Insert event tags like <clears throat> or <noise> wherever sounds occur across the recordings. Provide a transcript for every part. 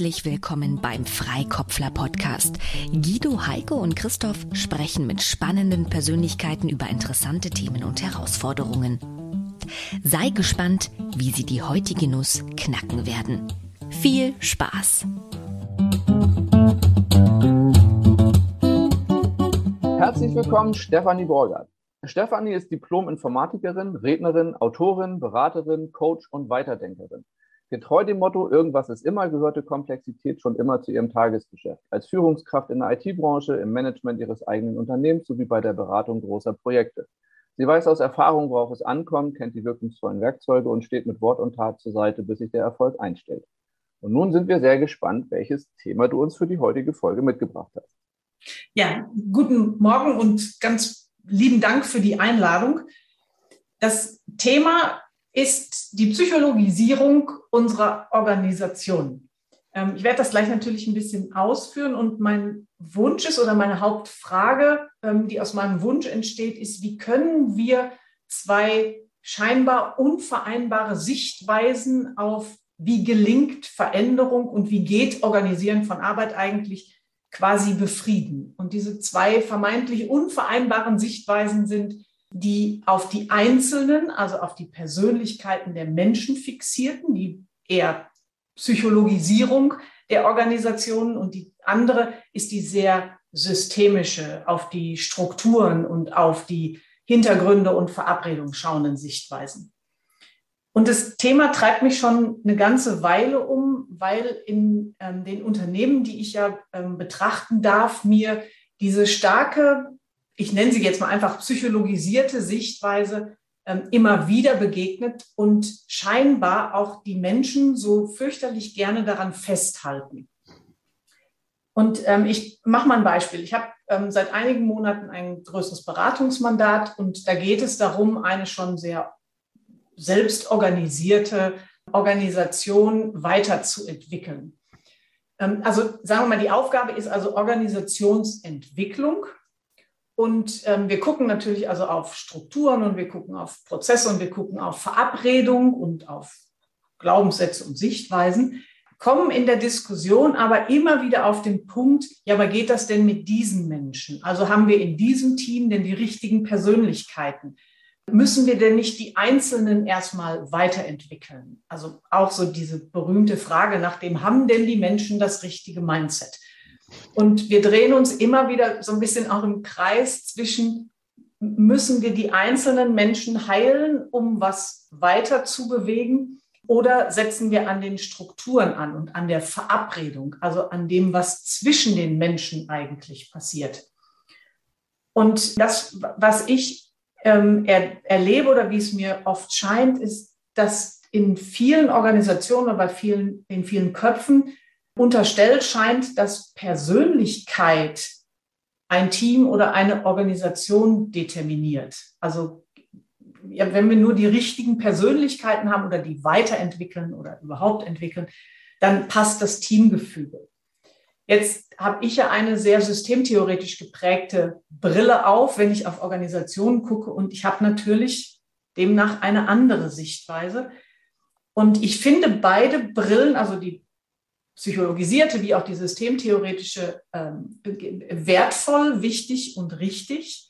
Herzlich willkommen beim Freikopfler Podcast. Guido, Heike und Christoph sprechen mit spannenden Persönlichkeiten über interessante Themen und Herausforderungen. Sei gespannt, wie sie die heutige Nuss knacken werden. Viel Spaß! Herzlich willkommen, Stefanie Borgert. Stefanie ist Diplom-Informatikerin, Rednerin, Autorin, Beraterin, Coach und Weiterdenkerin. Getreu dem Motto, irgendwas ist immer, gehörte Komplexität schon immer zu ihrem Tagesgeschäft. Als Führungskraft in der IT-Branche, im Management ihres eigenen Unternehmens sowie bei der Beratung großer Projekte. Sie weiß aus Erfahrung, worauf es ankommt, kennt die wirkungsvollen Werkzeuge und steht mit Wort und Tat zur Seite, bis sich der Erfolg einstellt. Und nun sind wir sehr gespannt, welches Thema du uns für die heutige Folge mitgebracht hast. Ja, guten Morgen und ganz lieben Dank für die Einladung. Das Thema ist die Psychologisierung unserer Organisation. Ähm, ich werde das gleich natürlich ein bisschen ausführen und mein Wunsch ist oder meine Hauptfrage, ähm, die aus meinem Wunsch entsteht, ist, wie können wir zwei scheinbar unvereinbare Sichtweisen auf, wie gelingt Veränderung und wie geht Organisieren von Arbeit eigentlich quasi befrieden. Und diese zwei vermeintlich unvereinbaren Sichtweisen sind die auf die Einzelnen, also auf die Persönlichkeiten der Menschen fixierten, die eher Psychologisierung der Organisationen und die andere ist die sehr systemische, auf die Strukturen und auf die Hintergründe und Verabredungen schauenden Sichtweisen. Und das Thema treibt mich schon eine ganze Weile um, weil in ähm, den Unternehmen, die ich ja ähm, betrachten darf, mir diese starke ich nenne sie jetzt mal einfach psychologisierte Sichtweise ähm, immer wieder begegnet und scheinbar auch die Menschen so fürchterlich gerne daran festhalten. Und ähm, ich mache mal ein Beispiel. Ich habe ähm, seit einigen Monaten ein größeres Beratungsmandat und da geht es darum, eine schon sehr selbstorganisierte Organisation weiterzuentwickeln. Ähm, also sagen wir mal, die Aufgabe ist also Organisationsentwicklung. Und ähm, wir gucken natürlich also auf Strukturen und wir gucken auf Prozesse und wir gucken auf Verabredung und auf Glaubenssätze und Sichtweisen, kommen in der Diskussion aber immer wieder auf den Punkt, ja, aber geht das denn mit diesen Menschen? Also haben wir in diesem Team denn die richtigen Persönlichkeiten? Müssen wir denn nicht die Einzelnen erstmal weiterentwickeln? Also auch so diese berühmte Frage nach dem, haben denn die Menschen das richtige Mindset? Und wir drehen uns immer wieder so ein bisschen auch im Kreis zwischen, müssen wir die einzelnen Menschen heilen, um was weiter zu bewegen? Oder setzen wir an den Strukturen an und an der Verabredung, also an dem, was zwischen den Menschen eigentlich passiert? Und das, was ich ähm, er, erlebe oder wie es mir oft scheint, ist, dass in vielen Organisationen oder bei vielen, in vielen Köpfen unterstellt scheint, dass Persönlichkeit ein Team oder eine Organisation determiniert. Also ja, wenn wir nur die richtigen Persönlichkeiten haben oder die weiterentwickeln oder überhaupt entwickeln, dann passt das Teamgefüge. Jetzt habe ich ja eine sehr systemtheoretisch geprägte Brille auf, wenn ich auf Organisationen gucke und ich habe natürlich demnach eine andere Sichtweise. Und ich finde beide Brillen, also die psychologisierte wie auch die systemtheoretische ähm, wertvoll, wichtig und richtig.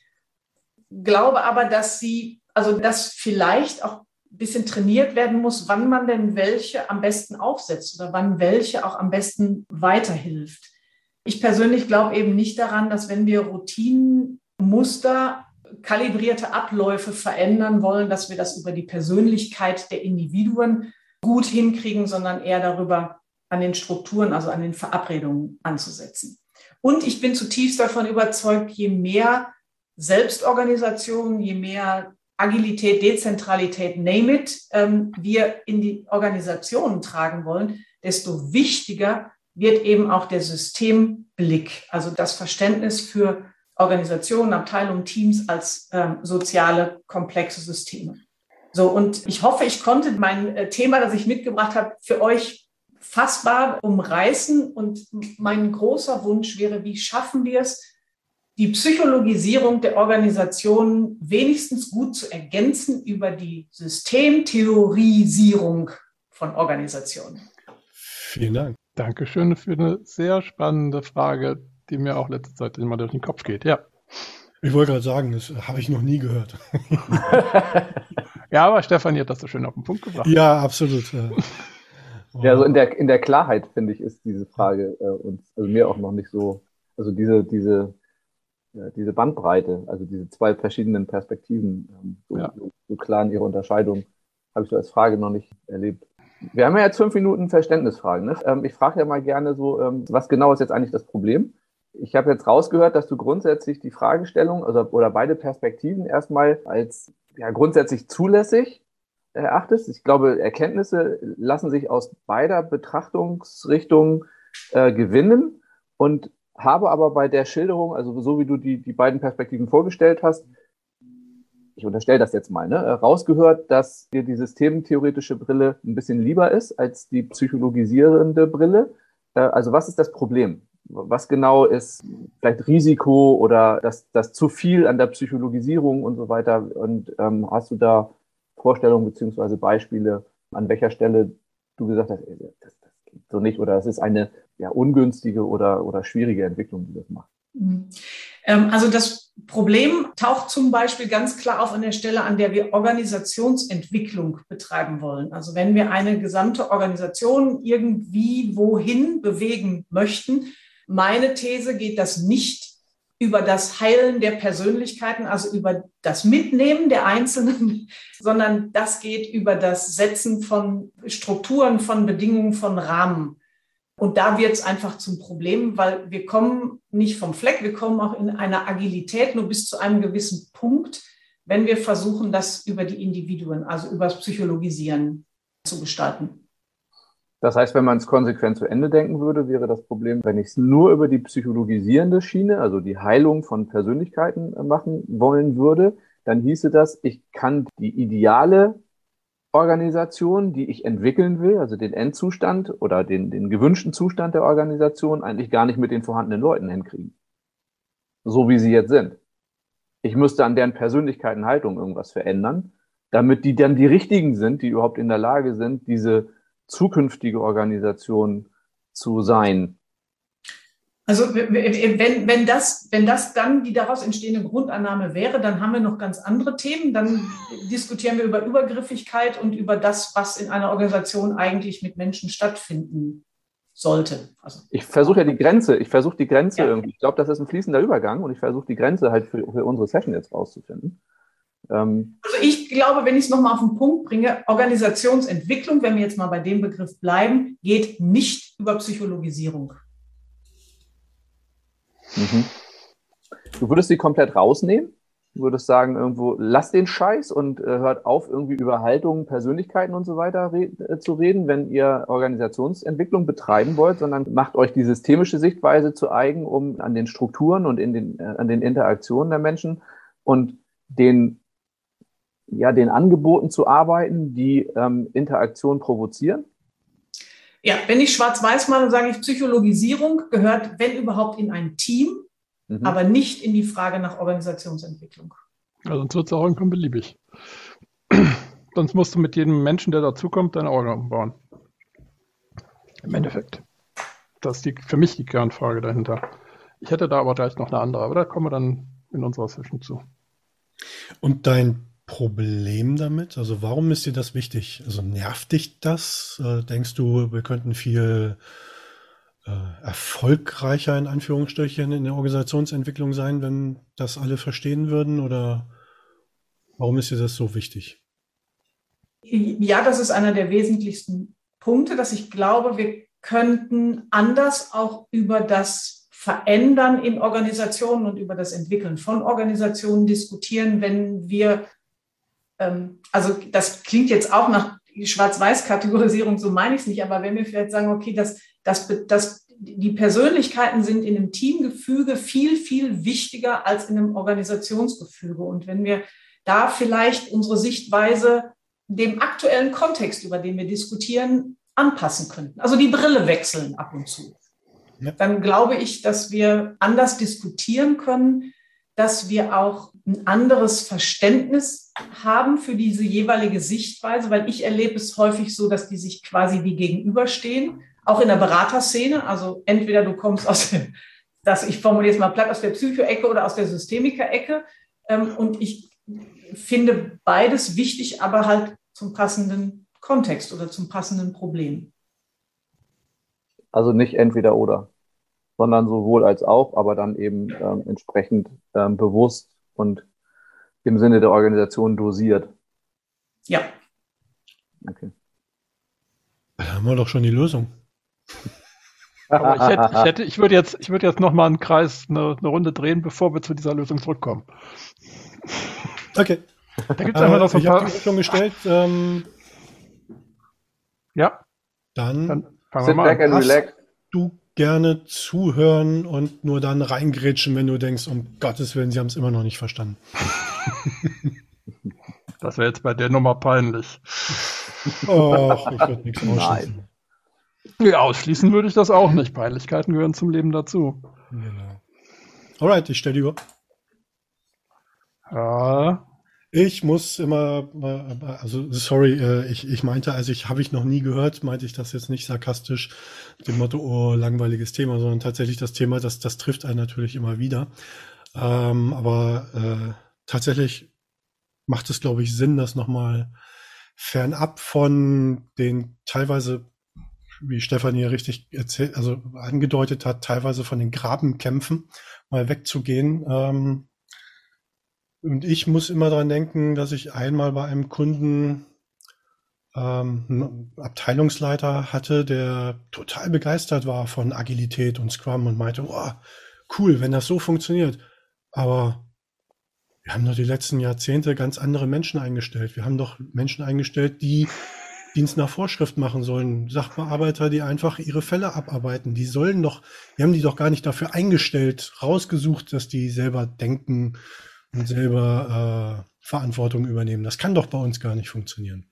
Glaube aber, dass sie, also dass vielleicht auch ein bisschen trainiert werden muss, wann man denn welche am besten aufsetzt oder wann welche auch am besten weiterhilft. Ich persönlich glaube eben nicht daran, dass wenn wir Routinenmuster, kalibrierte Abläufe verändern wollen, dass wir das über die Persönlichkeit der Individuen gut hinkriegen, sondern eher darüber, an den Strukturen, also an den Verabredungen anzusetzen. Und ich bin zutiefst davon überzeugt, je mehr Selbstorganisation, je mehr Agilität, Dezentralität, name it, ähm, wir in die Organisationen tragen wollen, desto wichtiger wird eben auch der Systemblick, also das Verständnis für Organisationen, Abteilungen, Teams als ähm, soziale, komplexe Systeme. So, und ich hoffe, ich konnte mein äh, Thema, das ich mitgebracht habe, für euch fassbar umreißen. Und mein großer Wunsch wäre, wie schaffen wir es, die Psychologisierung der Organisation wenigstens gut zu ergänzen über die Systemtheorisierung von Organisationen. Vielen Dank. Dankeschön für eine sehr spannende Frage, die mir auch letzte Zeit immer durch den Kopf geht. Ja. Ich wollte gerade sagen, das habe ich noch nie gehört. <laughs> ja, aber Stefanie hat das so schön auf den Punkt gebracht. Ja, absolut. Ja, also in der, in der Klarheit, finde ich, ist diese Frage äh, uns, also mir auch noch nicht so, also diese, diese, ja, diese Bandbreite, also diese zwei verschiedenen Perspektiven, ähm, so, ja. so, so klar in ihrer Unterscheidung, habe ich so als Frage noch nicht erlebt. Wir haben ja jetzt fünf Minuten Verständnisfragen. Ne? Ähm, ich frage ja mal gerne so, ähm, was genau ist jetzt eigentlich das Problem? Ich habe jetzt rausgehört, dass du grundsätzlich die Fragestellung also, oder beide Perspektiven erstmal als ja, grundsätzlich zulässig erachtest. Ich glaube, Erkenntnisse lassen sich aus beider Betrachtungsrichtungen äh, gewinnen und habe aber bei der Schilderung, also so wie du die, die beiden Perspektiven vorgestellt hast, ich unterstelle das jetzt mal, ne, rausgehört, dass dir die systemtheoretische Brille ein bisschen lieber ist als die psychologisierende Brille. Äh, also was ist das Problem? Was genau ist vielleicht Risiko oder das, das zu viel an der Psychologisierung und so weiter? Und ähm, hast du da Vorstellungen beziehungsweise Beispiele, an welcher Stelle du gesagt hast, ey, das, das geht so nicht oder es ist eine ja, ungünstige oder, oder schwierige Entwicklung, die das macht? Mhm. Ähm, also das Problem taucht zum Beispiel ganz klar auf an der Stelle, an der wir Organisationsentwicklung betreiben wollen. Also wenn wir eine gesamte Organisation irgendwie wohin bewegen möchten, meine These geht das nicht über das Heilen der Persönlichkeiten, also über das Mitnehmen der Einzelnen, <laughs> sondern das geht über das Setzen von Strukturen, von Bedingungen, von Rahmen. Und da wird es einfach zum Problem, weil wir kommen nicht vom Fleck, wir kommen auch in einer Agilität nur bis zu einem gewissen Punkt, wenn wir versuchen, das über die Individuen, also über das Psychologisieren zu gestalten. Das heißt, wenn man es konsequent zu Ende denken würde, wäre das Problem, wenn ich es nur über die psychologisierende Schiene, also die Heilung von Persönlichkeiten äh, machen wollen würde, dann hieße das, ich kann die ideale Organisation, die ich entwickeln will, also den Endzustand oder den, den gewünschten Zustand der Organisation, eigentlich gar nicht mit den vorhandenen Leuten hinkriegen. So wie sie jetzt sind. Ich müsste an deren Persönlichkeiten, Haltung irgendwas verändern, damit die dann die richtigen sind, die überhaupt in der Lage sind, diese zukünftige Organisation zu sein. Also wenn, wenn, das, wenn das dann die daraus entstehende Grundannahme wäre, dann haben wir noch ganz andere Themen. Dann diskutieren wir über Übergriffigkeit und über das, was in einer Organisation eigentlich mit Menschen stattfinden sollte. Also, ich versuche ja die Grenze, ich versuche die Grenze ja. irgendwie. Ich glaube, das ist ein fließender Übergang und ich versuche die Grenze halt für, für unsere Session jetzt rauszufinden. Ähm, also ich glaube, wenn ich es nochmal auf den Punkt bringe, Organisationsentwicklung, wenn wir jetzt mal bei dem Begriff bleiben, geht nicht über Psychologisierung. Mhm. Du würdest sie komplett rausnehmen? Du würdest sagen, irgendwo, lass den Scheiß und äh, hört auf, irgendwie über Haltungen, Persönlichkeiten und so weiter re äh, zu reden, wenn ihr Organisationsentwicklung betreiben wollt, sondern macht euch die systemische Sichtweise zu eigen, um an den Strukturen und in den, äh, an den Interaktionen der Menschen und den, ja, den Angeboten zu arbeiten, die ähm, Interaktion provozieren? Ja, wenn ich schwarz-weiß male, sage ich, Psychologisierung gehört, wenn überhaupt, in ein Team, mhm. aber nicht in die Frage nach Organisationsentwicklung. Ja, sonst wird es auch irgendwann beliebig. <clears throat> sonst musst du mit jedem Menschen, der dazukommt, deine Organe bauen. Im Endeffekt. Das ist die, für mich die Kernfrage dahinter. Ich hätte da aber gleich noch eine andere, aber da kommen wir dann in unserer Session zu. Und dein Problem damit? Also warum ist dir das wichtig? Also nervt dich das? Äh, denkst du, wir könnten viel äh, erfolgreicher in Anführungsstrichen in der Organisationsentwicklung sein, wenn das alle verstehen würden? Oder warum ist dir das so wichtig? Ja, das ist einer der wesentlichsten Punkte, dass ich glaube, wir könnten anders auch über das Verändern in Organisationen und über das Entwickeln von Organisationen diskutieren, wenn wir also das klingt jetzt auch nach Schwarz-Weiß-Kategorisierung, so meine ich es nicht, aber wenn wir vielleicht sagen, okay, dass, dass, dass die Persönlichkeiten sind in einem Teamgefüge viel, viel wichtiger als in einem Organisationsgefüge. Und wenn wir da vielleicht unsere Sichtweise dem aktuellen Kontext, über den wir diskutieren, anpassen könnten. Also die Brille wechseln ab und zu. Ja. Dann glaube ich, dass wir anders diskutieren können, dass wir auch ein anderes Verständnis haben für diese jeweilige Sichtweise, weil ich erlebe es häufig so, dass die sich quasi wie gegenüberstehen. auch in der Beraterszene. Also entweder du kommst aus dem, das ich formuliere es mal platt, aus der Psycho-Ecke oder aus der Systemiker-Ecke. Ähm, und ich finde beides wichtig, aber halt zum passenden Kontext oder zum passenden Problem. Also nicht entweder oder, sondern sowohl als auch, aber dann eben ähm, entsprechend ähm, bewusst und im Sinne der Organisation dosiert. Ja. Okay. Da haben wir doch schon die Lösung. <laughs> Aber ich, hätte, ich, hätte, ich würde jetzt, ich würde jetzt noch mal einen Kreis, eine, eine Runde drehen, bevor wir zu dieser Lösung zurückkommen. Okay. Da gibt es einfach noch so ein ich paar. Ich schon gestellt. Ähm, ja. Dann, dann fangen wir mal back an. And relax. Du gerne zuhören und nur dann reingrätschen, wenn du denkst, um Gottes Willen, sie haben es immer noch nicht verstanden. <laughs> Das wäre jetzt bei der Nummer peinlich. Och, ich würde nichts <laughs> ausschließen. Ja, ausschließen würde ich das auch nicht. Peinlichkeiten gehören zum Leben dazu. Genau. Alright, ich stelle die Uhr. Ja. Ich muss immer, also sorry, äh, ich, ich meinte, also ich habe ich noch nie gehört, meinte ich das jetzt nicht sarkastisch, dem Motto, oh, langweiliges Thema, sondern tatsächlich das Thema, das, das trifft einen natürlich immer wieder. Ähm, aber äh, tatsächlich macht es, glaube ich, Sinn, das nochmal fernab von den teilweise, wie Stefanie richtig erzählt, also angedeutet hat, teilweise von den Grabenkämpfen mal wegzugehen. Ähm, und ich muss immer dran denken, dass ich einmal bei einem Kunden ähm, einen Abteilungsleiter hatte, der total begeistert war von Agilität und Scrum und meinte, oh, cool, wenn das so funktioniert. Aber wir haben doch die letzten Jahrzehnte ganz andere Menschen eingestellt. Wir haben doch Menschen eingestellt, die Dienst nach Vorschrift machen sollen. Sachbearbeiter, die einfach ihre Fälle abarbeiten. Die sollen doch, wir haben die doch gar nicht dafür eingestellt, rausgesucht, dass die selber denken und selber äh, Verantwortung übernehmen. Das kann doch bei uns gar nicht funktionieren.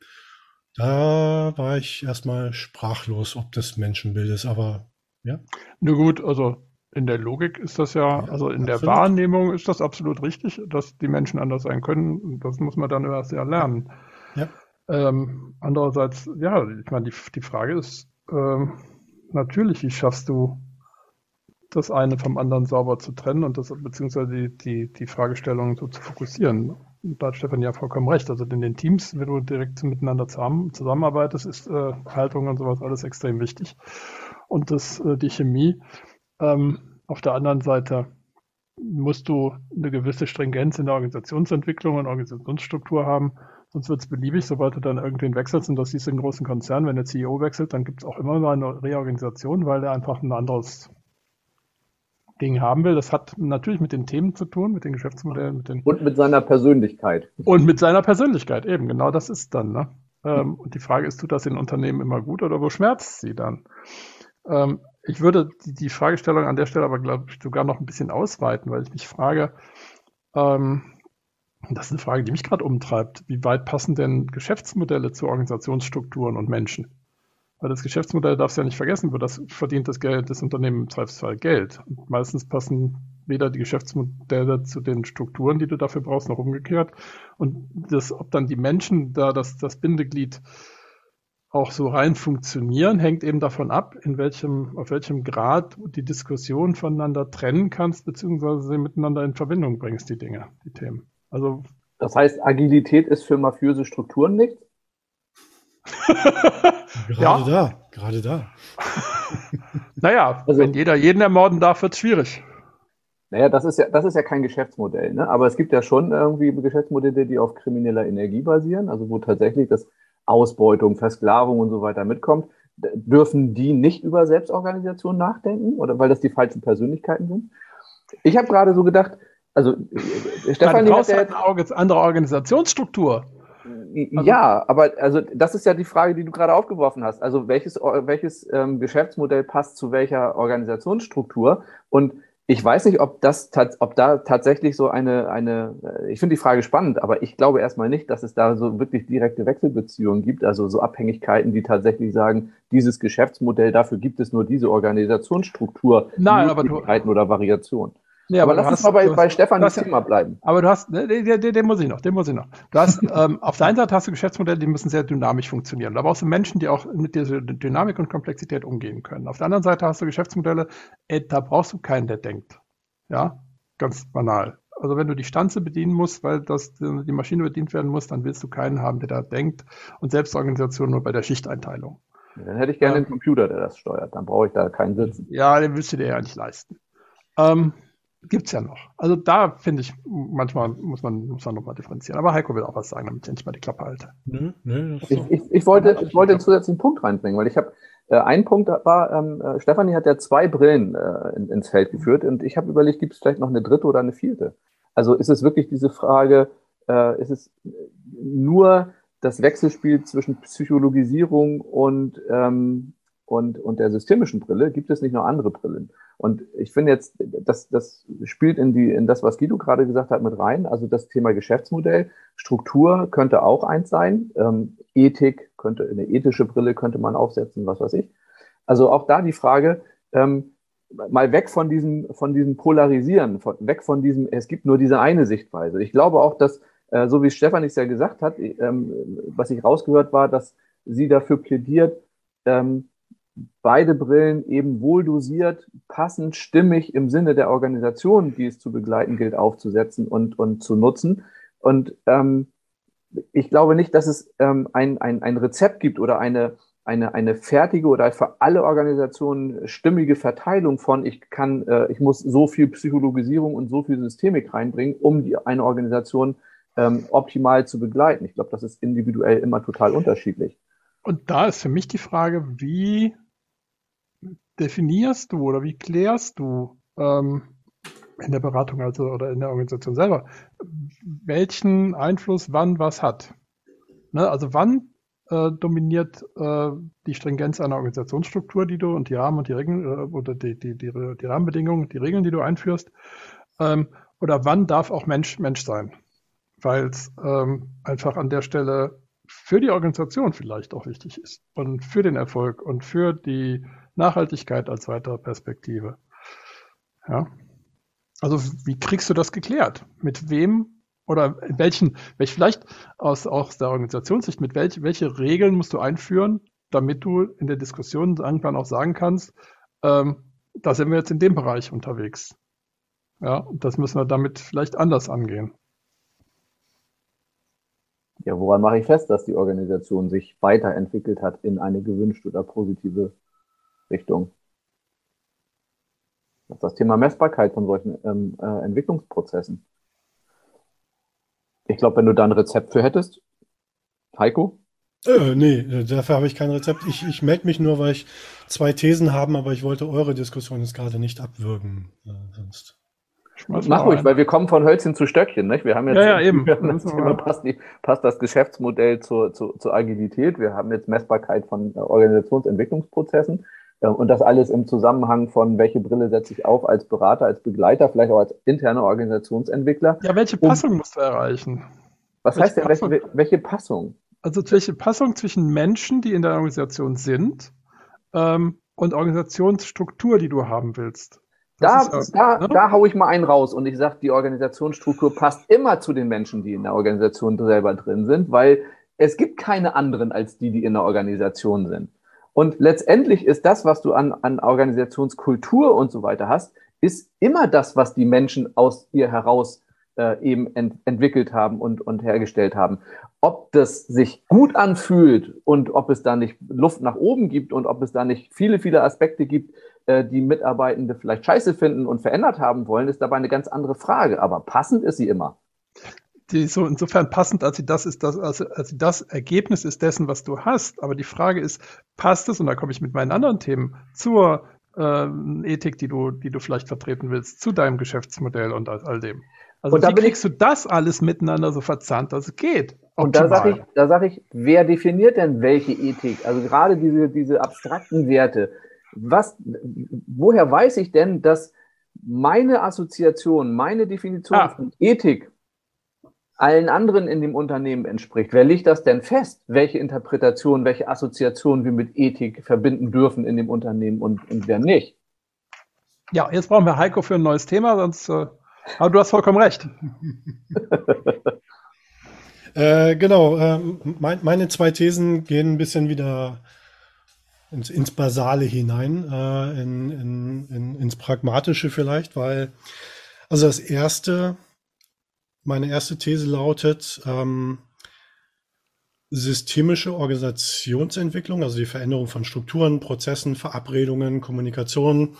Da war ich erstmal sprachlos, ob das Menschenbild ist, aber ja. Na gut, also in der Logik ist das ja, ja also in absolut. der Wahrnehmung ist das absolut richtig, dass die Menschen anders sein können. Das muss man dann erst ja lernen. Ja. Ähm, andererseits, ja, ich meine, die, die Frage ist ähm, natürlich, wie schaffst du das eine vom anderen sauber zu trennen und das beziehungsweise die, die, die Fragestellung so zu fokussieren. Da hat Stefan ja vollkommen recht. Also in den Teams, wenn du direkt miteinander zusammen, zusammenarbeitest, ist äh, Haltung und sowas alles extrem wichtig. Und das, äh, die Chemie ähm, auf der anderen Seite musst du eine gewisse Stringenz in der Organisationsentwicklung und Organisationsstruktur haben, sonst wird es beliebig, sobald du dann irgendwen wechselst und das siehst du in großen Konzernen, wenn der CEO wechselt, dann gibt es auch immer mal eine Reorganisation, weil er einfach ein anderes Ding haben will. Das hat natürlich mit den Themen zu tun, mit den Geschäftsmodellen, mit den und mit seiner Persönlichkeit. Und mit seiner Persönlichkeit eben, genau das ist dann. Ne? Ähm, und die Frage ist, tut das in Unternehmen immer gut oder wo schmerzt sie dann? Ähm, ich würde die, die, Fragestellung an der Stelle aber, glaube ich, sogar noch ein bisschen ausweiten, weil ich mich frage, ähm, das ist eine Frage, die mich gerade umtreibt, wie weit passen denn Geschäftsmodelle zu Organisationsstrukturen und Menschen? Weil das Geschäftsmodell darfst du ja nicht vergessen, für das verdient das Geld, das Unternehmen im Zweifelsfall Geld. Und meistens passen weder die Geschäftsmodelle zu den Strukturen, die du dafür brauchst, noch umgekehrt. Und das, ob dann die Menschen da das, das Bindeglied auch so rein funktionieren, hängt eben davon ab, in welchem, auf welchem Grad du die Diskussion voneinander trennen kannst, beziehungsweise sie miteinander in Verbindung bringst, die Dinge, die Themen. Also. Das heißt, Agilität ist für mafiöse Strukturen nichts? Gerade ja. da, gerade da. <laughs> naja, also, wenn jeder jeden ermorden darf, wird es schwierig. Naja, das ist ja, das ist ja kein Geschäftsmodell, ne? Aber es gibt ja schon irgendwie Geschäftsmodelle, die auf krimineller Energie basieren, also wo tatsächlich das Ausbeutung, Versklavung und so weiter mitkommt. Dürfen die nicht über Selbstorganisation nachdenken? Oder weil das die falschen Persönlichkeiten sind? Ich habe gerade so gedacht, also äh, Stefan, du brauchst halt eine andere Organisationsstruktur. Also, ja, aber also das ist ja die Frage, die du gerade aufgeworfen hast. Also welches, welches ähm, Geschäftsmodell passt zu welcher Organisationsstruktur? Und ich weiß nicht, ob das, ob da tatsächlich so eine, eine, äh, ich finde die Frage spannend, aber ich glaube erstmal nicht, dass es da so wirklich direkte Wechselbeziehungen gibt, also so Abhängigkeiten, die tatsächlich sagen, dieses Geschäftsmodell, dafür gibt es nur diese Organisationsstruktur, Nein, aber du, oder Variation. Nee, aber, aber lass uns mal bei, hast, bei Stefan das Thema bleiben. Aber du hast, den, den, den, muss ich noch, den muss ich noch. Du hast, <laughs> ähm, auf der einen Seite hast du Geschäftsmodelle, die müssen sehr dynamisch funktionieren. Da brauchst du Menschen, die auch mit dieser Dynamik und Komplexität umgehen können. Auf der anderen Seite hast du Geschäftsmodelle, ey, da brauchst du keinen, der denkt. Ja, ganz banal. Also wenn du die Stanze bedienen musst, weil das, die Maschine bedient werden muss, dann willst du keinen haben, der da denkt und Selbstorganisation nur bei der Schichteinteilung. Dann hätte ich gerne ja. einen Computer, der das steuert. Dann brauche ich da keinen Sitzen. Ja, den willst du dir ja nicht leisten. Ähm, Gibt es ja noch. Also da finde ich, manchmal muss man, muss man nochmal differenzieren. Aber Heiko will auch was sagen, damit ich endlich mal die Klappe halte. Nö, nö, ich, ich, ich, wollte, ich wollte einen zusätzlichen Punkt reinbringen, weil ich habe, äh, ein Punkt war, ähm, äh, Stefanie hat ja zwei Brillen äh, in, ins Feld geführt und ich habe überlegt, gibt es vielleicht noch eine dritte oder eine vierte? Also ist es wirklich diese Frage, äh, ist es nur das Wechselspiel zwischen Psychologisierung und, ähm, und, und der systemischen Brille? Gibt es nicht noch andere Brillen? Und ich finde jetzt, das, das spielt in, die, in das, was Guido gerade gesagt hat, mit rein. Also das Thema Geschäftsmodell, Struktur könnte auch eins sein. Ähm, Ethik könnte, eine ethische Brille könnte man aufsetzen, was weiß ich. Also auch da die Frage, ähm, mal weg von diesem, von diesem Polarisieren, von, weg von diesem, es gibt nur diese eine Sichtweise. Ich glaube auch, dass, äh, so wie Stefan es ja gesagt hat, ähm, was ich rausgehört war, dass sie dafür plädiert, ähm, beide Brillen eben wohl dosiert, passend, stimmig im Sinne der Organisation, die es zu begleiten gilt, aufzusetzen und, und zu nutzen. Und ähm, ich glaube nicht, dass es ähm, ein, ein, ein Rezept gibt oder eine, eine, eine fertige oder für alle Organisationen stimmige Verteilung von, ich kann, äh, ich muss so viel Psychologisierung und so viel Systemik reinbringen, um die, eine Organisation ähm, optimal zu begleiten. Ich glaube, das ist individuell immer total unterschiedlich. Und da ist für mich die Frage, wie definierst du oder wie klärst du ähm, in der Beratung also oder in der Organisation selber, welchen Einfluss wann was hat? Ne? Also wann äh, dominiert äh, die Stringenz einer Organisationsstruktur, die du und die Rahmen und die Regeln äh, oder die, die, die, die, Rahmenbedingungen, die Regeln, die du einführst, ähm, oder wann darf auch Mensch Mensch sein? Weil es ähm, einfach an der Stelle für die Organisation vielleicht auch wichtig ist und für den Erfolg und für die Nachhaltigkeit als weitere Perspektive. Ja. Also wie kriegst du das geklärt? Mit wem oder in welchen, welch vielleicht aus, aus der Organisationssicht, mit welch, welche Regeln musst du einführen, damit du in der Diskussion irgendwann auch sagen kannst, ähm, da sind wir jetzt in dem Bereich unterwegs. Ja, das müssen wir damit vielleicht anders angehen. Ja, woran mache ich fest, dass die Organisation sich weiterentwickelt hat in eine gewünschte oder positive Richtung. Das ist das Thema Messbarkeit von solchen ähm, äh, Entwicklungsprozessen. Ich glaube, wenn du da ein Rezept für hättest, Heiko? Äh, nee, dafür habe ich kein Rezept. Ich, ich melde mich nur, weil ich zwei Thesen habe, aber ich wollte eure Diskussion jetzt gerade nicht abwürgen. Äh, sonst. Mach ruhig, weil wir kommen von Hölzchen zu Stöckchen. Nicht? Wir haben jetzt ja, ja, eben. <laughs> Das Thema, passt, die, passt, das Geschäftsmodell zur, zur, zur Agilität. Wir haben jetzt Messbarkeit von äh, Organisationsentwicklungsprozessen. Und das alles im Zusammenhang von, welche Brille setze ich auf als Berater, als Begleiter, vielleicht auch als interner Organisationsentwickler. Ja, welche Passung um, musst du erreichen? Was welche heißt denn, Passung? welche, welche Passung? Also welche Passung zwischen Menschen, die in der Organisation sind, ähm, und Organisationsstruktur, die du haben willst. Da, da, ne? da haue ich mal einen raus und ich sage, die Organisationsstruktur passt immer zu den Menschen, die in der Organisation selber drin sind, weil es gibt keine anderen als die, die in der Organisation sind. Und letztendlich ist das, was du an, an Organisationskultur und so weiter hast, ist immer das, was die Menschen aus ihr heraus äh, eben ent entwickelt haben und, und hergestellt haben. Ob das sich gut anfühlt und ob es da nicht Luft nach oben gibt und ob es da nicht viele, viele Aspekte gibt, die Mitarbeitende vielleicht scheiße finden und verändert haben wollen, ist dabei eine ganz andere Frage. Aber passend ist sie immer die so insofern passend, als sie das ist, das, als, als sie das Ergebnis ist dessen, was du hast. Aber die Frage ist, passt es, und da komme ich mit meinen anderen Themen, zur äh, Ethik, die du, die du vielleicht vertreten willst, zu deinem Geschäftsmodell und all, all dem. Also und wie kriegst ich, du das alles miteinander so verzahnt, dass es geht? Optimal. Und da sage ich, da sag ich, wer definiert denn welche Ethik? Also gerade diese, diese abstrakten Werte. Was, woher weiß ich denn, dass meine Assoziation, meine Definition ah. von Ethik allen anderen in dem Unternehmen entspricht. Wer legt das denn fest, welche Interpretation, welche Assoziation wir mit Ethik verbinden dürfen in dem Unternehmen und, und wer nicht? Ja, jetzt brauchen wir Heiko für ein neues Thema, sonst. Äh, aber du hast vollkommen recht. <laughs> äh, genau, äh, mein, meine zwei Thesen gehen ein bisschen wieder ins, ins Basale hinein, äh, in, in, in, ins Pragmatische vielleicht, weil, also das erste, meine erste These lautet, ähm, systemische Organisationsentwicklung, also die Veränderung von Strukturen, Prozessen, Verabredungen, Kommunikation,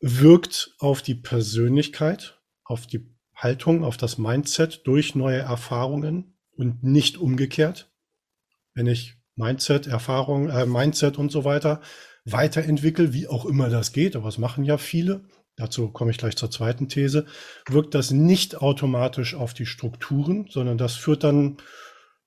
wirkt auf die Persönlichkeit, auf die Haltung, auf das Mindset durch neue Erfahrungen und nicht umgekehrt. Wenn ich Mindset, Erfahrung, äh, Mindset und so weiter weiterentwickle, wie auch immer das geht, aber es machen ja viele, dazu komme ich gleich zur zweiten These, wirkt das nicht automatisch auf die Strukturen, sondern das führt dann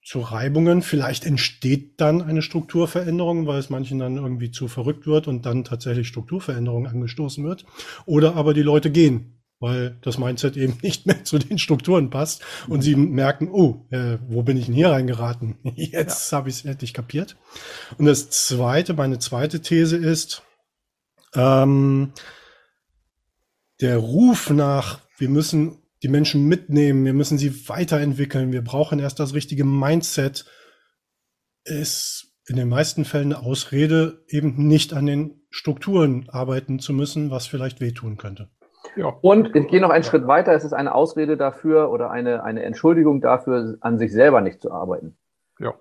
zu Reibungen. Vielleicht entsteht dann eine Strukturveränderung, weil es manchen dann irgendwie zu verrückt wird und dann tatsächlich Strukturveränderung angestoßen wird. Oder aber die Leute gehen, weil das Mindset eben <laughs> nicht mehr zu den Strukturen passt und sie merken, oh, äh, wo bin ich denn hier reingeraten? <laughs> Jetzt ja. habe ich es endlich kapiert. Und das zweite, meine zweite These ist, ähm, der Ruf nach, wir müssen die Menschen mitnehmen, wir müssen sie weiterentwickeln, wir brauchen erst das richtige Mindset, ist in den meisten Fällen eine Ausrede, eben nicht an den Strukturen arbeiten zu müssen, was vielleicht wehtun könnte. Ja. Und ich gehe noch einen Schritt weiter, es ist eine Ausrede dafür oder eine, eine Entschuldigung dafür, an sich selber nicht zu arbeiten. Ja.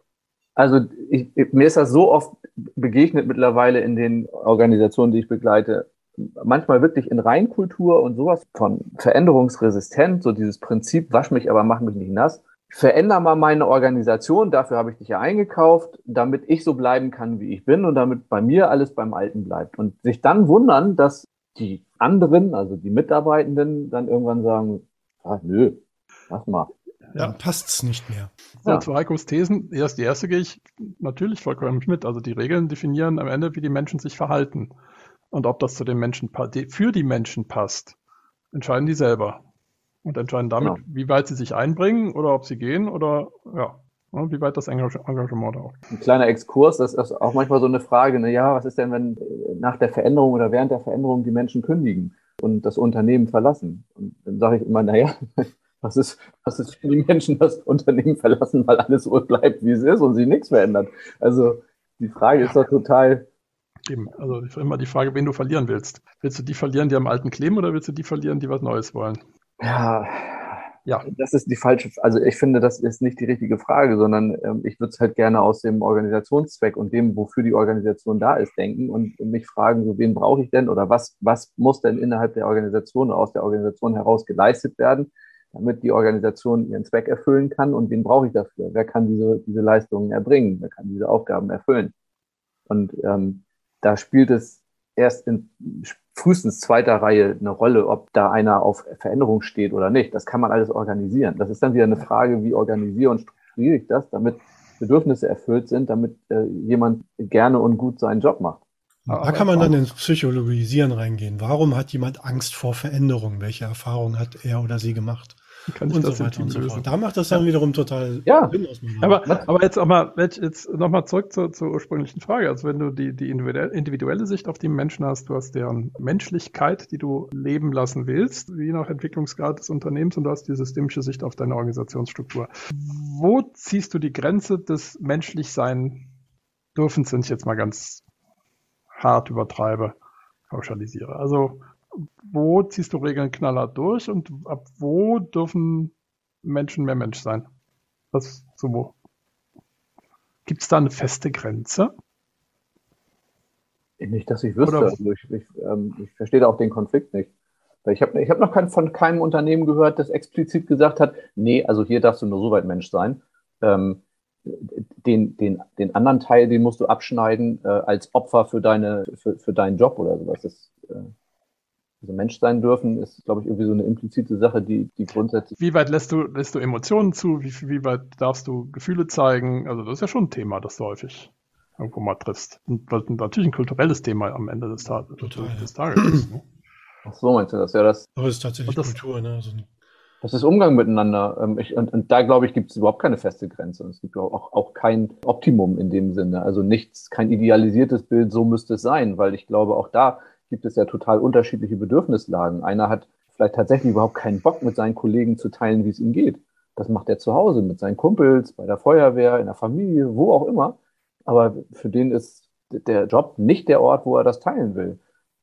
Also ich, mir ist das so oft begegnet mittlerweile in den Organisationen, die ich begleite manchmal wirklich in Reinkultur und sowas von veränderungsresistent, so dieses Prinzip, wasch mich, aber mach mich nicht nass. Veränder mal meine Organisation, dafür habe ich dich ja eingekauft, damit ich so bleiben kann, wie ich bin und damit bei mir alles beim Alten bleibt. Und sich dann wundern, dass die anderen, also die Mitarbeitenden, dann irgendwann sagen, ah, nö, mach mal. Ja, passt's nicht mehr. Ja, ja. zu Heikos Thesen, erst die erste gehe ich natürlich vollkommen mit. Also die Regeln definieren am Ende, wie die Menschen sich verhalten. Und ob das zu den Menschen für die Menschen passt, entscheiden die selber. Und entscheiden damit, genau. wie weit sie sich einbringen oder ob sie gehen oder ja, wie weit das Engagement da auch. Ein kleiner Exkurs, das ist auch manchmal so eine Frage, ne, ja, was ist denn, wenn nach der Veränderung oder während der Veränderung die Menschen kündigen und das Unternehmen verlassen? Und dann sage ich immer, naja, <laughs> was ist, was ist, wenn die Menschen das Unternehmen verlassen, weil alles so bleibt, wie es ist und sich nichts verändert? Also die Frage ist doch total Eben, also immer die Frage, wen du verlieren willst. Willst du die verlieren, die am alten kleben, oder willst du die verlieren, die was Neues wollen? Ja, ja. Das ist die falsche, also ich finde, das ist nicht die richtige Frage, sondern ähm, ich würde es halt gerne aus dem Organisationszweck und dem, wofür die Organisation da ist, denken und mich fragen, so wen brauche ich denn oder was, was muss denn innerhalb der Organisation oder aus der Organisation heraus geleistet werden, damit die Organisation ihren Zweck erfüllen kann und wen brauche ich dafür? Wer kann diese, diese Leistungen erbringen? Wer kann diese Aufgaben erfüllen? Und ähm, da spielt es erst in frühestens zweiter Reihe eine Rolle, ob da einer auf Veränderung steht oder nicht. Das kann man alles organisieren. Das ist dann wieder eine Frage, wie organisiere und strukturiere ich das, damit Bedürfnisse erfüllt sind, damit äh, jemand gerne und gut seinen Job macht. Da kann man dann ins Psychologisieren reingehen. Warum hat jemand Angst vor Veränderung? Welche Erfahrungen hat er oder sie gemacht? Kann ich und das so weiter und so fort. Da macht das dann ja. wiederum total ja. Sinn aus. Aber, aber jetzt auch mal, jetzt nochmal zurück zur, zur ursprünglichen Frage. Also wenn du die, die individuelle Sicht auf die Menschen hast, du hast deren Menschlichkeit, die du leben lassen willst, je nach Entwicklungsgrad des Unternehmens und du hast die systemische Sicht auf deine Organisationsstruktur. Wo ziehst du die Grenze des menschlich dürfens, wenn ich jetzt mal ganz hart übertreibe, pauschalisiere? Also wo ziehst du Regeln knallhart durch und ab wo dürfen Menschen mehr Mensch sein? Was, so wo? Gibt es da eine feste Grenze? Nicht, dass ich wüsste. Also ich, ich, ähm, ich verstehe da auch den Konflikt nicht. Ich habe ich hab noch kein, von keinem Unternehmen gehört, das explizit gesagt hat, nee, also hier darfst du nur so weit Mensch sein. Ähm, den, den, den anderen Teil, den musst du abschneiden äh, als Opfer für, deine, für, für deinen Job oder sowas. Das, äh, also Mensch sein dürfen, ist, glaube ich, irgendwie so eine implizite Sache, die, die grundsätzlich. Wie weit lässt du, lässt du Emotionen zu? Wie, wie weit darfst du Gefühle zeigen? Also, das ist ja schon ein Thema, das du häufig irgendwo mal triffst. Und was natürlich ein kulturelles Thema am Ende des, Tages, Total, des Tages ist. Ne? Ach so, meinst du das? Ja, das. Aber es ist tatsächlich das, Kultur, ne? Also, das ist Umgang miteinander. Ähm, ich, und, und da, glaube ich, gibt es überhaupt keine feste Grenze. Und es gibt auch, auch kein Optimum in dem Sinne. Also nichts, kein idealisiertes Bild, so müsste es sein, weil ich glaube, auch da gibt es ja total unterschiedliche Bedürfnislagen. Einer hat vielleicht tatsächlich überhaupt keinen Bock, mit seinen Kollegen zu teilen, wie es ihm geht. Das macht er zu Hause mit seinen Kumpels, bei der Feuerwehr, in der Familie, wo auch immer. Aber für den ist der Job nicht der Ort, wo er das teilen will.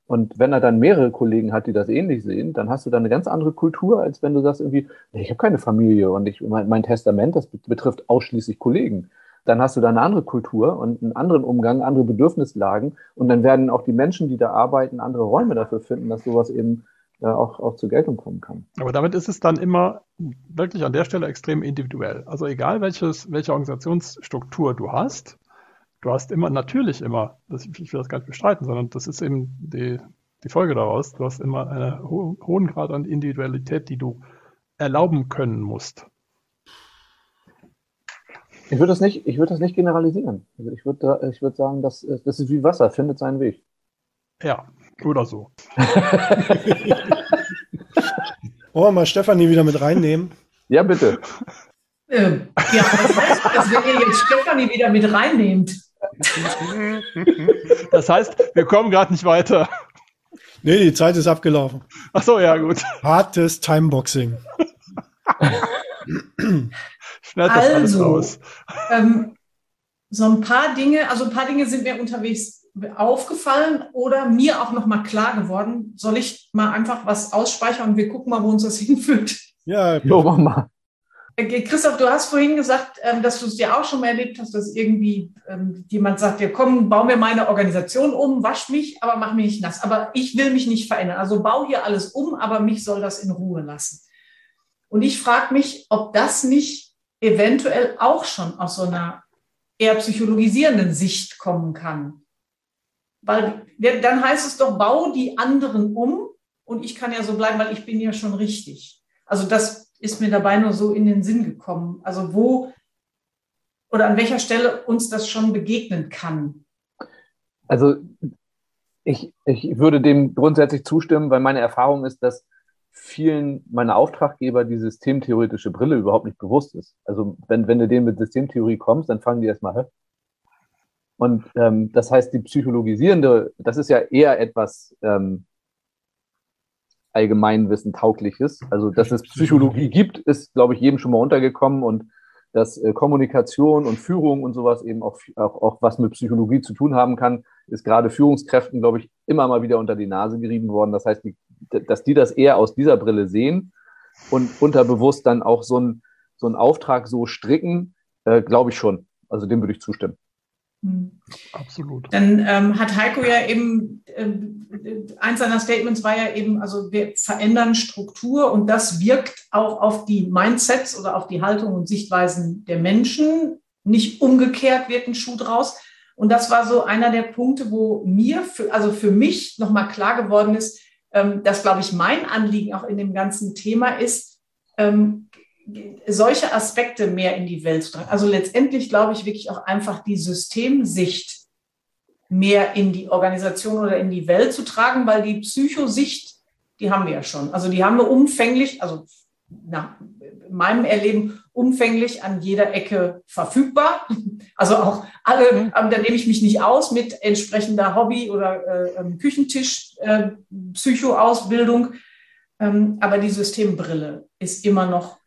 Und wenn er dann mehrere Kollegen hat, die das ähnlich sehen, dann hast du dann eine ganz andere Kultur, als wenn du sagst irgendwie, ich habe keine Familie und ich, mein, mein Testament, das betrifft ausschließlich Kollegen. Dann hast du da eine andere Kultur und einen anderen Umgang, andere Bedürfnislagen. Und dann werden auch die Menschen, die da arbeiten, andere Räume dafür finden, dass sowas eben äh, auch, auch zur Geltung kommen kann. Aber damit ist es dann immer wirklich an der Stelle extrem individuell. Also egal welches, welche Organisationsstruktur du hast, du hast immer, natürlich immer, das, ich will das gar nicht bestreiten, sondern das ist eben die, die Folge daraus, du hast immer einen ho hohen Grad an Individualität, die du erlauben können musst. Ich würde das nicht, ich würde das nicht generalisieren. Also ich würde, ich würde sagen, das, das ist wie Wasser, findet seinen Weg. Ja, oder so. <laughs> Wollen wir mal Stefanie wieder mit reinnehmen? Ja, bitte. Ähm, ja, was heißt das, wenn ihr jetzt Stefanie wieder mit reinnehmt? Das heißt, wir kommen gerade nicht weiter. Nee, die Zeit ist abgelaufen. Ach so, ja, gut. Hartes Timeboxing. <clears throat> Schneid das alles Also, raus. ähm, so ein paar Dinge, also ein paar Dinge sind mir unterwegs aufgefallen oder mir auch nochmal klar geworden. Soll ich mal einfach was ausspeichern und wir gucken mal, wo uns das <laughs> hinführt? Ja, Jo, mach mal. Äh, Christoph, du hast vorhin gesagt, ähm, dass du es dir auch schon mal erlebt hast, dass irgendwie ähm, jemand sagt, ja komm, bau mir meine Organisation um, wasch mich, aber mach mich nicht nass. Aber ich will mich nicht verändern. Also bau hier alles um, aber mich soll das in Ruhe lassen. Und ich frage mich, ob das nicht eventuell auch schon aus so einer eher psychologisierenden Sicht kommen kann. Weil dann heißt es doch, bau die anderen um und ich kann ja so bleiben, weil ich bin ja schon richtig. Also das ist mir dabei nur so in den Sinn gekommen. Also wo oder an welcher Stelle uns das schon begegnen kann. Also ich, ich würde dem grundsätzlich zustimmen, weil meine Erfahrung ist, dass vielen meiner Auftraggeber die systemtheoretische Brille überhaupt nicht bewusst ist. Also wenn, wenn du denen mit Systemtheorie kommst, dann fangen die erstmal, hä? Und ähm, das heißt, die psychologisierende, das ist ja eher etwas ähm, Allgemeinwissen taugliches. Also, dass es Psychologie gibt, ist, glaube ich, jedem schon mal untergekommen und dass äh, Kommunikation und Führung und sowas eben auch, auch, auch was mit Psychologie zu tun haben kann, ist gerade Führungskräften, glaube ich, immer mal wieder unter die Nase gerieben worden. Das heißt, die, dass die das eher aus dieser Brille sehen und unterbewusst dann auch so, ein, so einen Auftrag so stricken, äh, glaube ich schon. Also dem würde ich zustimmen. Hm. Absolut. Dann ähm, hat Heiko ja eben, ähm, eins seiner Statements war ja eben, also wir verändern Struktur und das wirkt auch auf die Mindsets oder auf die Haltung und Sichtweisen der Menschen. Nicht umgekehrt wird ein Schuh draus. Und das war so einer der Punkte, wo mir, für, also für mich nochmal klar geworden ist, ähm, dass, glaube ich, mein Anliegen auch in dem ganzen Thema ist, ähm, solche Aspekte mehr in die Welt zu tragen. Also letztendlich glaube ich wirklich auch einfach die Systemsicht mehr in die Organisation oder in die Welt zu tragen, weil die Psychosicht, die haben wir ja schon. Also die haben wir umfänglich, also nach meinem Erleben umfänglich an jeder Ecke verfügbar. <laughs> Also auch alle, Mhm. ähm, da nehme ich mich nicht aus mit entsprechender Hobby- oder äh, ähm, Küchentisch, äh. Ähm, aber die Systembrille ist immer noch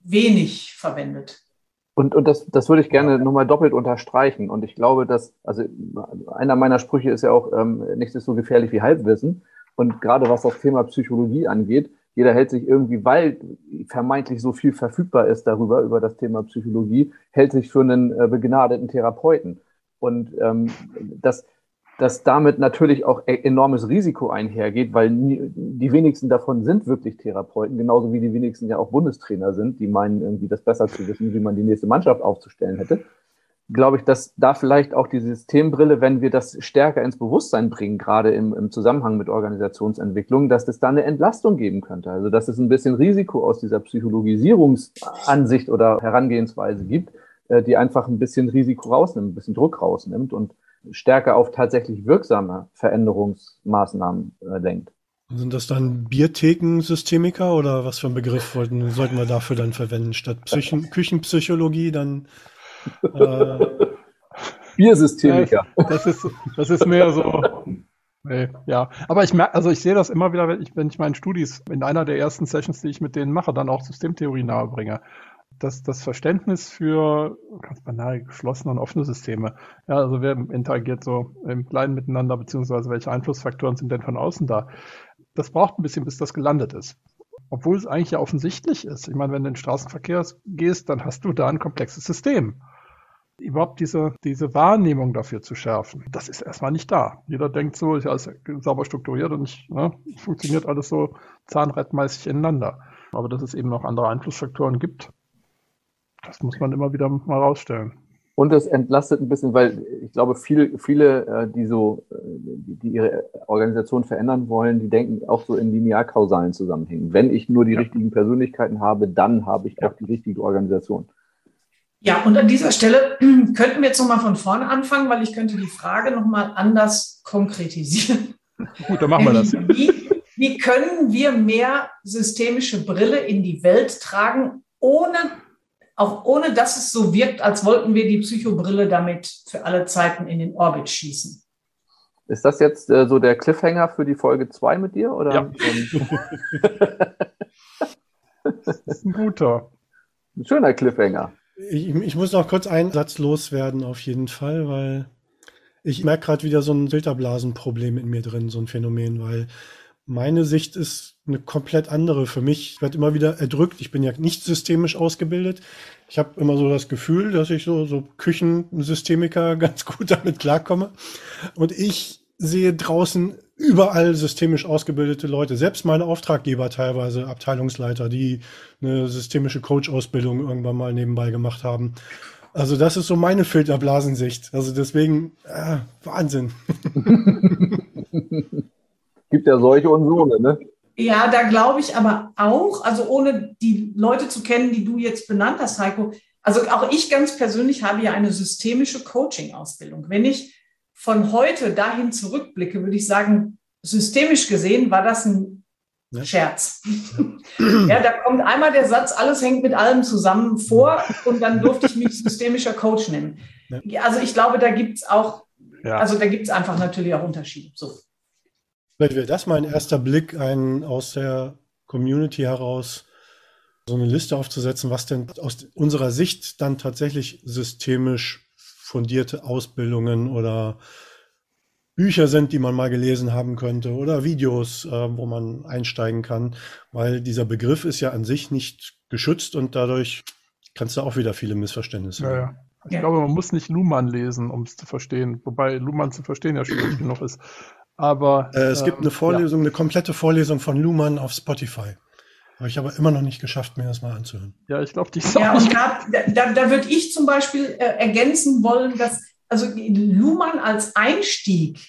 wenig verwendet. Und, und das, das würde ich gerne nochmal doppelt unterstreichen. Und ich glaube, dass, also einer meiner Sprüche ist ja auch, ähm, nichts ist so gefährlich wie Halbwissen. Und gerade was das Thema Psychologie angeht, jeder hält sich irgendwie, weil vermeintlich so viel verfügbar ist darüber, über das Thema Psychologie, hält sich für einen äh, begnadeten Therapeuten. Und ähm, das, dass damit natürlich auch e- enormes Risiko einhergeht, weil nie, die wenigsten davon sind wirklich Therapeuten, genauso wie die wenigsten ja auch Bundestrainer sind, die meinen irgendwie das besser zu wissen, wie man die nächste Mannschaft aufzustellen hätte. Glaube ich, dass da vielleicht auch die Systembrille, wenn wir das stärker ins Bewusstsein bringen, gerade im, im Zusammenhang mit Organisationsentwicklung, dass es da eine Entlastung geben könnte. Also dass es ein bisschen Risiko aus dieser Psychologisierungsansicht oder Herangehensweise gibt, äh, die einfach ein bisschen Risiko rausnimmt, ein bisschen Druck rausnimmt und stärker auf tatsächlich wirksame Veränderungsmaßnahmen äh, lenkt. Sind das dann Biertheken-Systemiker oder was für einen Begriff wollten, sollten wir dafür dann verwenden? Statt Psychen Küchenpsychologie dann äh, Biersystemiker. Das ist, das ist mehr so Nee, ja. Aber ich merke, also ich sehe das immer wieder, wenn ich, wenn ich meinen Studis in einer der ersten Sessions, die ich mit denen mache, dann auch Systemtheorie nahebringe. Das, das Verständnis für ganz banal geschlossene und offene Systeme. Ja, also wer interagiert so im Kleinen miteinander, beziehungsweise welche Einflussfaktoren sind denn von außen da? Das braucht ein bisschen, bis das gelandet ist. Obwohl es eigentlich ja offensichtlich ist. Ich meine, wenn du in den Straßenverkehr gehst, dann hast du da ein komplexes System überhaupt diese, diese Wahrnehmung dafür zu schärfen, das ist erstmal nicht da. Jeder denkt so, ist alles sauber strukturiert und nicht, ne, funktioniert alles so zahnrettmäßig ineinander. Aber dass es eben noch andere Einflussfaktoren gibt, das muss man immer wieder mal rausstellen. Und es entlastet ein bisschen, weil ich glaube, viele, viele äh, die so, äh, die ihre Organisation verändern wollen, die denken auch so in linear-kausalen Zusammenhängen. Wenn ich nur die ja. richtigen Persönlichkeiten habe, dann habe ich auch die richtige Organisation. Ja, und an dieser Stelle <clears throat> könnten wir jetzt nochmal von vorne anfangen, weil ich könnte die Frage nochmal anders konkretisieren. Gut, dann machen wir das. <laughs> Wie, wie können wir mehr systemische Brille in die Welt tragen, ohne, auch ohne dass es so wirkt, als wollten wir die Psychobrille damit für alle Zeiten in den Orbit schießen? Ist das jetzt äh, so der Cliffhanger für die Folge 2 mit dir? Oder? Ja. <laughs> das ist ein guter. Ein schöner Cliffhanger. Ich, ich muss noch kurz einen Satz loswerden, auf jeden Fall, weil ich merke gerade wieder so ein Filterblasenproblem in mir drin, so ein Phänomen, weil meine Sicht ist eine komplett andere für mich. Ich werde immer wieder erdrückt. Ich bin ja nicht systemisch ausgebildet. Ich habe immer so das Gefühl, dass ich so, so Küchensystemiker <laughs> ganz gut damit klarkomme. Und ich sehe draußen überall systemisch ausgebildete Leute, selbst meine Auftraggeber teilweise, Abteilungsleiter, die eine systemische Coach-Ausbildung irgendwann mal nebenbei gemacht haben. Also das ist so meine Filterblasensicht. Also deswegen, äh, Wahnsinn. <laughs> Gibt ja solche und so, ne? Ja, da glaube ich aber auch, also ohne die Leute zu kennen, die du jetzt benannt hast, Heiko, also auch ich ganz persönlich habe ja eine systemische Coaching-Ausbildung. Wenn ich von heute dahin zurückblicke, würde ich sagen, systemisch gesehen war das ein ja. Scherz. Ja. ja, da kommt einmal der Satz, alles hängt mit allem zusammen vor und dann durfte ich mich systemischer Coach nennen. Ja. Also ich glaube, da gibt es auch, also da gibt es einfach natürlich auch Unterschiede. So. Vielleicht wäre das mein erster Blick, ein aus der Community heraus so eine Liste aufzusetzen, was denn aus unserer Sicht dann tatsächlich systemisch fundierte Ausbildungen oder Bücher sind, die man mal gelesen haben könnte oder Videos, äh, wo man einsteigen kann, weil dieser Begriff ist ja an sich nicht geschützt und dadurch kannst du auch wieder viele Missverständnisse ja, haben. Ja. Ich ja. glaube, man muss nicht Luhmann lesen, um es zu verstehen, wobei Luhmann zu verstehen ja schwierig genug ist. Aber äh, es ähm, gibt eine Vorlesung, ja. eine komplette Vorlesung von Luhmann auf Spotify. Habe ich aber immer noch nicht geschafft, mir das mal anzuhören. Ja, ich glaube, die Ja, und da, da, da würde ich zum Beispiel äh, ergänzen wollen, dass also Luhmann als Einstieg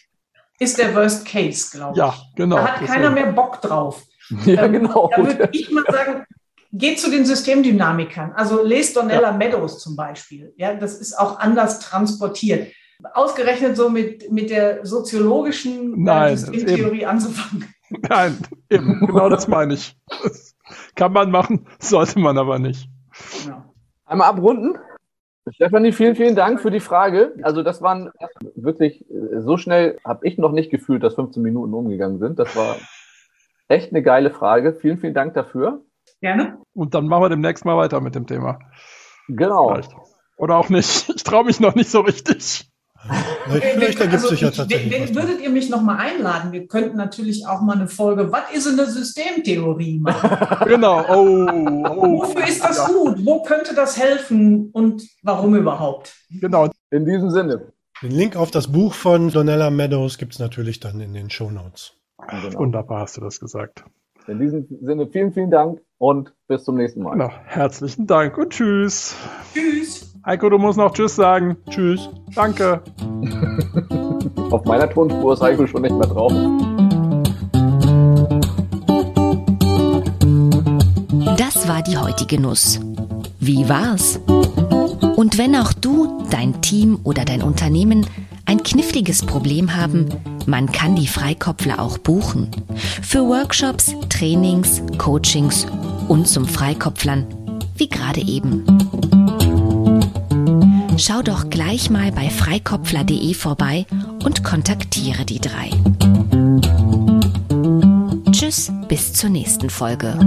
ist der Worst Case, glaube ich. Ja, genau. Da hat keiner mehr Bock drauf. <laughs> Ja, ähm, genau. Da würde ich mal sagen, geht zu den Systemdynamikern. Also lest Donella ja. Meadows zum Beispiel. Ja, das ist auch anders transportiert. Ausgerechnet so mit, mit der soziologischen äh, Nein, Systemtheorie anzufangen. Nein, eben, genau das meine ich. Das <laughs> kann man machen, <laughs> sollte man aber nicht. Ja. Einmal abrunden. Stefanie, vielen, vielen Dank für die Frage. Also das waren wirklich, so schnell habe ich noch nicht gefühlt, dass 15 Minuten umgegangen sind. Das war echt eine geile Frage. Vielen, vielen Dank dafür. Gerne. Und dann machen wir demnächst mal weiter mit dem Thema. Genau. Vielleicht. Oder auch nicht. Ich traue mich noch nicht so richtig. Vielleicht ergibt also, sich ja tatsächlich. würdet ihr mich nochmal einladen? Wir könnten natürlich auch mal eine Folge, was ist eine Systemtheorie machen? <laughs> genau. Oh, oh. Wofür ist das ja. gut? Wo könnte das helfen und warum überhaupt? Genau. In diesem Sinne. Den Link auf das Buch von Donella Meadows gibt es natürlich dann in den Show Notes. Genau. Wunderbar hast du das gesagt. In diesem Sinne vielen, vielen Dank und bis zum nächsten Mal. Genau. Herzlichen Dank und tschüss. Tschüss. Heiko, du musst noch Tschüss sagen. Tschüss. Danke. <laughs> Auf meiner Tonspur ist Heiko schon nicht mehr drauf. Das war die heutige Nuss. Wie war's? Und wenn auch du, dein Team oder dein Unternehmen ein kniffliges Problem haben, man kann die Freikopfler auch buchen. Für Workshops, Trainings, Coachings und zum Freikopflern, wie gerade eben. Schau doch gleich mal bei freikopfler.de vorbei und kontaktiere die drei. Tschüss, bis zur nächsten Folge.